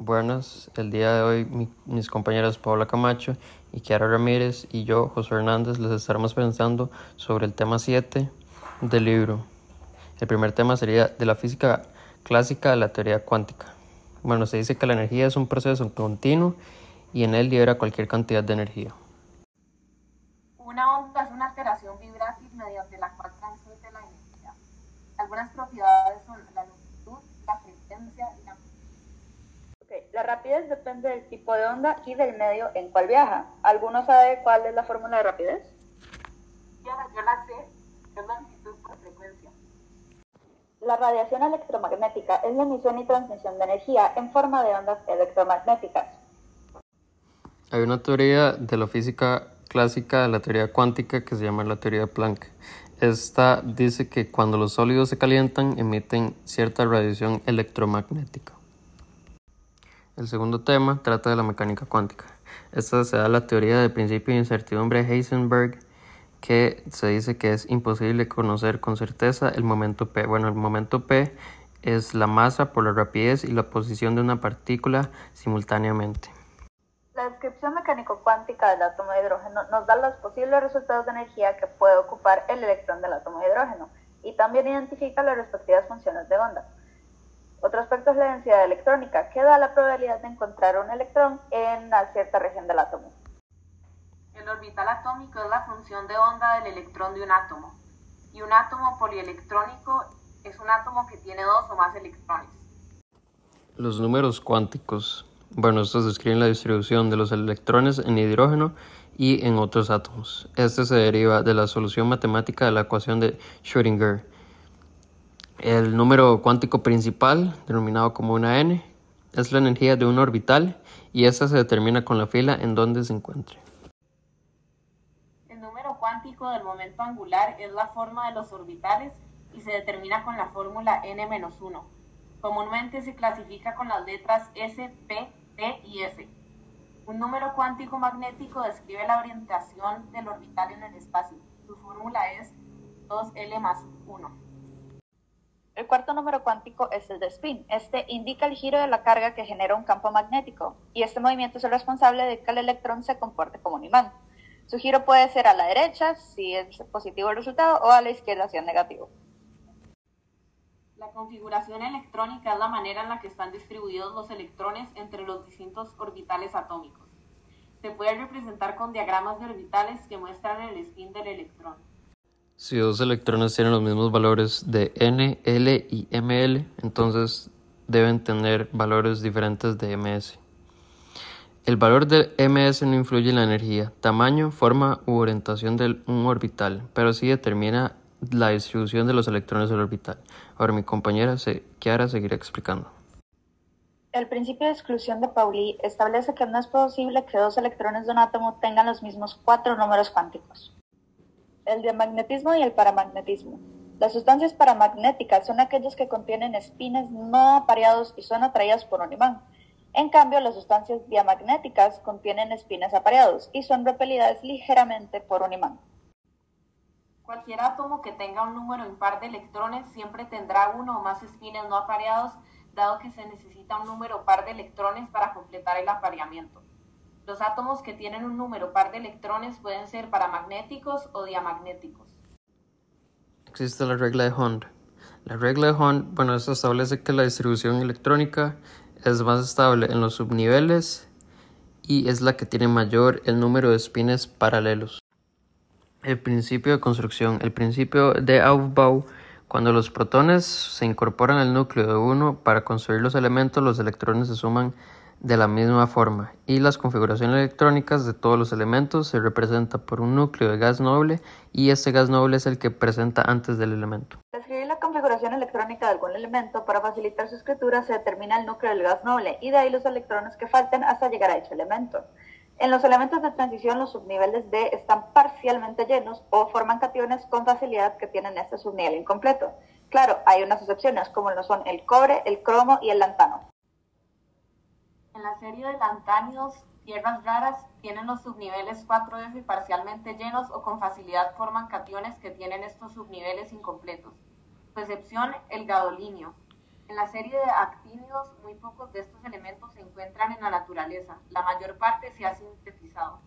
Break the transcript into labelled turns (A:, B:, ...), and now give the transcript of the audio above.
A: Buenas, el día de hoy mis compañeras Paula Camacho y Kiara Ramírez y yo, José Hernández, les estaremos pensando sobre el tema 7 del libro. El primer tema sería de la física clásica a la teoría cuántica. Bueno, se dice que la energía es un proceso continuo y en él libera cualquier cantidad de energía.
B: Una onda es una alteración vibrátil mediante la cual transmite la energía. Algunas propiedades son la longitud, la frecuencia y la
C: la rapidez depende del tipo de onda y del medio en cual viaja. ¿Alguno sabe cuál es la fórmula de rapidez?
B: Yo, yo la sé, es longitud por frecuencia.
C: La radiación electromagnética es la emisión y transmisión de energía en forma de ondas electromagnéticas.
A: Hay una teoría de la física clásica, la teoría cuántica, que se llama la teoría de Planck. Esta dice que cuando los sólidos se calientan emiten cierta radiación electromagnética. El segundo tema trata de la mecánica cuántica. Esta se da la teoría del principio de incertidumbre de Heisenberg, que se dice que es imposible conocer con certeza el momento P. Bueno, el momento P es la masa por la rapidez y la posición de una partícula simultáneamente.
C: La descripción mecánico-cuántica del átomo de hidrógeno nos da los posibles resultados de energía que puede ocupar el electrón del átomo de hidrógeno y también identifica las respectivas funciones de onda. Otro aspecto es la densidad electrónica, que da la probabilidad de encontrar un electrón en una cierta región del átomo.
B: El orbital atómico es la función de onda del electrón de un átomo, y un átomo polielectrónico es un átomo que tiene dos o más electrones.
A: Los números cuánticos. Bueno, estos describen la distribución de los electrones en hidrógeno y en otros átomos. Este se deriva de la solución matemática de la ecuación de Schrödinger el número cuántico principal, denominado como una n, es la energía de un orbital y esta se determina con la fila en donde se encuentre.
B: El número cuántico del momento angular es la forma de los orbitales y se determina con la fórmula n-1. Comúnmente se clasifica con las letras S, P, T y F. Un número cuántico magnético describe la orientación del orbital en el espacio. Su fórmula es 2L más 1.
C: El cuarto número cuántico es el de spin. Este indica el giro de la carga que genera un campo magnético y este movimiento es el responsable de que el electrón se comporte como un imán. Su giro puede ser a la derecha, si es positivo el resultado, o a la izquierda, si es negativo.
B: La configuración electrónica es la manera en la que están distribuidos los electrones entre los distintos orbitales atómicos. Se puede representar con diagramas de orbitales que muestran el spin del electrón.
A: Si dos electrones tienen los mismos valores de n, l y ml, entonces deben tener valores diferentes de ms. El valor de ms no influye en la energía, tamaño, forma u orientación de un orbital, pero sí determina la distribución de los electrones del orbital. Ahora mi compañera Kiara seguirá explicando.
C: El principio de exclusión de Pauli establece que no es posible que dos electrones de un átomo tengan los mismos cuatro números cuánticos el diamagnetismo y el paramagnetismo. Las sustancias paramagnéticas son aquellas que contienen espines no apareados y son atraídas por un imán. En cambio, las sustancias diamagnéticas contienen espines apareados y son repelidas ligeramente por un imán.
B: Cualquier átomo que tenga un número impar de electrones siempre tendrá uno o más espines no apareados, dado que se necesita un número par de electrones para completar el apareamiento. Los átomos que tienen un número par de electrones pueden ser paramagnéticos o diamagnéticos.
A: Existe la regla de Hund. La regla de Hund, bueno, establece que la distribución electrónica es más estable en los subniveles y es la que tiene mayor el número de espines paralelos. El principio de construcción. El principio de Aufbau. Cuando los protones se incorporan al núcleo de uno para construir los elementos, los electrones se suman de la misma forma, y las configuraciones electrónicas de todos los elementos se representa por un núcleo de gas noble y este gas noble es el que presenta antes del elemento.
C: Para escribir la configuración electrónica de algún elemento para facilitar su escritura se determina el núcleo del gas noble y de ahí los electrones que falten hasta llegar a dicho elemento. En los elementos de transición los subniveles D están parcialmente llenos o forman cationes con facilidad que tienen este subnivel incompleto. Claro, hay unas excepciones como lo son el cobre, el cromo y el lantano.
B: En la serie de lantánidos, tierras raras tienen los subniveles 4F parcialmente llenos o con facilidad forman cationes que tienen estos subniveles incompletos. Su excepción, el gadolinio. En la serie de actínidos, muy pocos de estos elementos se encuentran encuentran en la naturaleza. La mayor parte se ha sintetizado.